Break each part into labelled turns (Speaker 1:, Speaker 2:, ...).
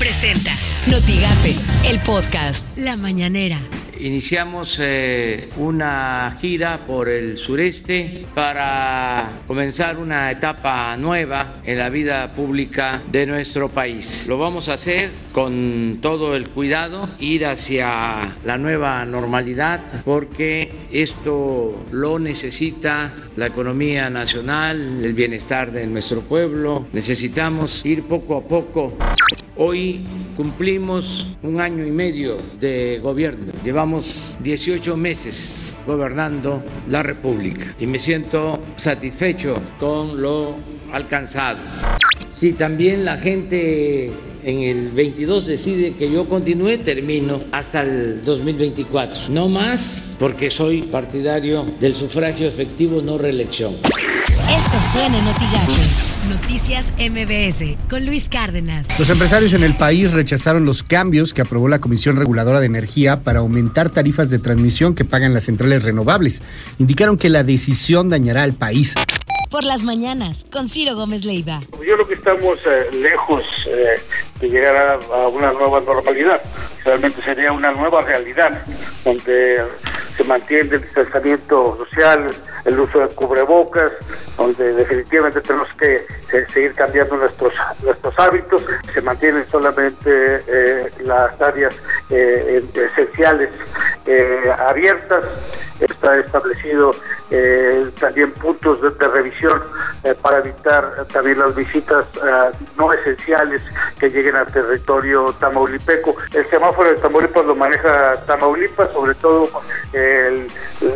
Speaker 1: Presenta Notigape, el podcast La Mañanera.
Speaker 2: Iniciamos eh, una gira por el sureste para comenzar una etapa nueva en la vida pública de nuestro país. Lo vamos a hacer con todo el cuidado, ir hacia la nueva normalidad, porque esto lo necesita la economía nacional, el bienestar de nuestro pueblo. Necesitamos ir poco a poco Hoy cumplimos un año y medio de gobierno. Llevamos 18 meses gobernando la República y me siento satisfecho con lo alcanzado. Si también la gente en el 22 decide que yo continúe, termino hasta el 2024. No más porque soy partidario del sufragio efectivo, no reelección.
Speaker 1: Esto suena en Noticias MBS con Luis Cárdenas.
Speaker 3: Los empresarios en el país rechazaron los cambios que aprobó la Comisión Reguladora de Energía para aumentar tarifas de transmisión que pagan las centrales renovables. Indicaron que la decisión dañará al país.
Speaker 1: Por las mañanas, con Ciro Gómez Leiva.
Speaker 4: Yo creo que estamos eh, lejos eh, de llegar a, una nueva normalidad. Realmente sería una nueva realidad donde se mantiene el distanciamiento social, el uso de cubrebocas, donde definitivamente tenemos que seguir cambiando nuestros nuestros hábitos, se mantienen solamente eh, las áreas eh, esenciales eh, abiertas, está establecido también puntos de, revisión para evitar también las visitas no esenciales que lleguen al territorio tamaulipeco. El semáforo de Tamaulipas lo maneja Tamaulipas, sobre todo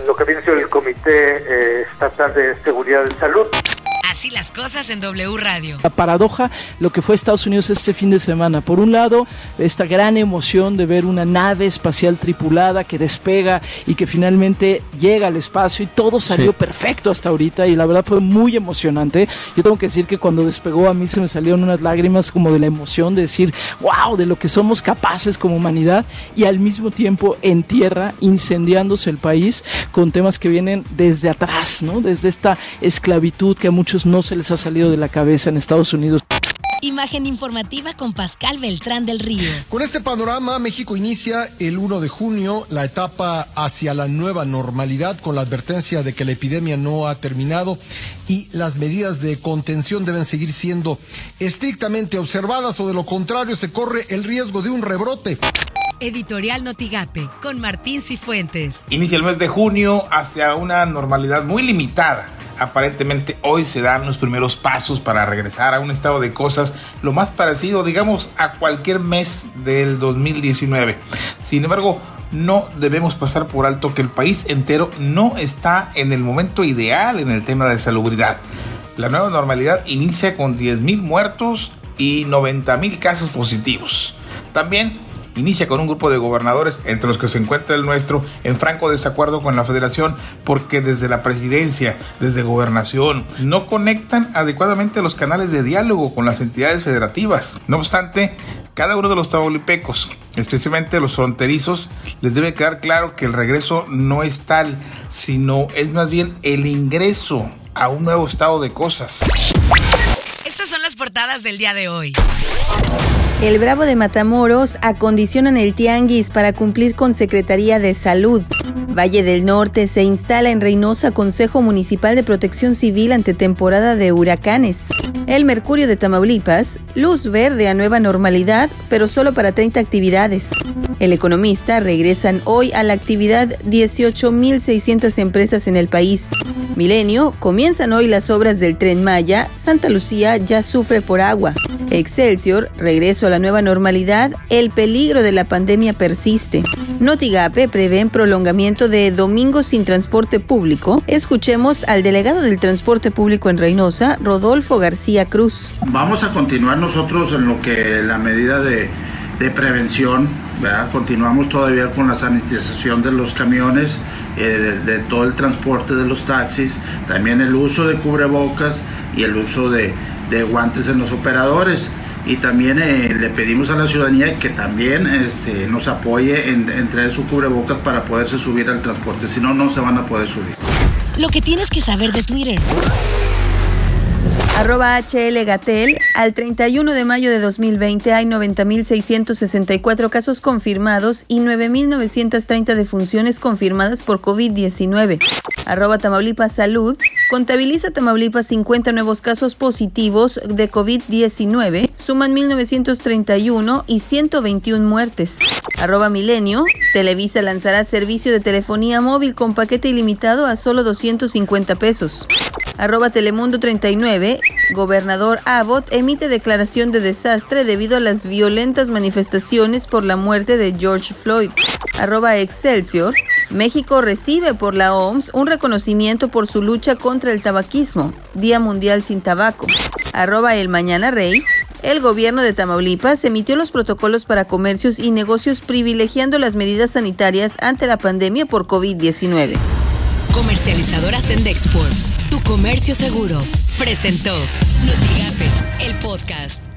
Speaker 4: lo que viene siendo el Comité eh, Estatal de Seguridad de Salud.
Speaker 1: Así las cosas en W Radio.
Speaker 5: La paradoja, lo que fue Estados Unidos este fin de semana. Por un lado, esta gran emoción de ver una nave espacial tripulada que despega y que finalmente llega al espacio y todo salió perfecto hasta ahorita y la verdad fue muy emocionante. Yo tengo que decir que cuando despegó a mí se me salieron unas lágrimas como de la emoción de decir, wow, de lo que somos capaces como humanidad y al mismo tiempo en tierra incendiándose el país con temas que vienen desde atrás, ¿no? Desde esta esclavitud que a muchos no se les ha salido de la cabeza en Estados Unidos.
Speaker 1: Imagen informativa con Pascal Beltrán del Río.
Speaker 6: Con este panorama, México inicia el 1 de junio la etapa hacia la nueva normalidad con la advertencia de que la epidemia no ha terminado y las medidas de contención deben seguir siendo estrictamente observadas o de lo contrario se corre el riesgo de un rebrote.
Speaker 1: Editorial Notigape con Martín Cifuentes.
Speaker 7: Inicia el mes de junio hacia una normalidad muy limitada aparentemente hoy se dan los primeros pasos para regresar a un estado de cosas lo más parecido, digamos, a cualquier mes del 2019. Sin embargo, no debemos pasar por alto que el país entero no está en el momento ideal en el tema de salubridad. La nueva normalidad inicia con 10.000 muertos y 90.000 casos positivos. También inicia con un grupo de gobernadores, entre los que se encuentra el nuestro, en franco desacuerdo con la federación porque desde la presidencia, desde gobernación, no conectan adecuadamente los canales de diálogo con las entidades federativas. No obstante, cada uno de los tabolipecos, especialmente los fronterizos, les debe quedar claro que el regreso no es tal, sino es más bien el ingreso a un nuevo estado de cosas.
Speaker 1: Son las portadas del día de hoy.
Speaker 8: El Bravo de Matamoros acondicionan el tianguis para cumplir con Secretaría de Salud. Valle del Norte se instala en Reynosa Consejo Municipal de Protección Civil ante temporada de huracanes. El Mercurio de Tamaulipas, luz verde a nueva normalidad, pero solo para 30 actividades. El economista regresan hoy a la actividad 18.600 empresas en el país. Milenio, comienzan hoy las obras del tren Maya, Santa Lucía ya sufre por agua. Excelsior, regreso a la nueva normalidad, el peligro de la pandemia persiste. Notigape prevén prolongamiento de domingos sin transporte público. Escuchemos al delegado del transporte público en Reynosa, Rodolfo García Cruz.
Speaker 9: Vamos a continuar nosotros en lo que la medida de, prevención, continuamos todavía con la sanitización de los camiones, eh, de, todo el transporte de los taxis, también el uso de cubrebocas y el uso de, guantes en los operadores y también eh, le pedimos a la ciudadanía que también este, nos apoye en, en traer su cubrebocas para poderse subir al transporte, si no, no se van a poder subir.
Speaker 1: Lo que tienes que saber de Twitter.
Speaker 8: Arroba HL Gatel, al 31 de mayo de 2020 hay 90.664 casos confirmados y 9.930 defunciones confirmadas por COVID-19. Arroba Tamaulipas Salud, contabiliza Tamaulipas 50 nuevos casos positivos de COVID-19, suman 1.931 y 121 muertes. Arroba Milenio, Televisa lanzará servicio de telefonía móvil con paquete ilimitado a solo 250 pesos. Arroba Telemundo 39, gobernador Abbott emite declaración de desastre debido a las violentas manifestaciones por la muerte de George Floyd. Arroba Excelsior, México recibe por la OMS un reconocimiento por su lucha contra el tabaquismo, Día Mundial sin Tabaco. Arroba El Mañana Rey, el gobierno de Tamaulipas emitió los protocolos para comercios y negocios privilegiando las medidas sanitarias ante la pandemia por COVID-19.
Speaker 1: Comercializadora Sendexport, tu comercio seguro, presentó Notigape, el podcast.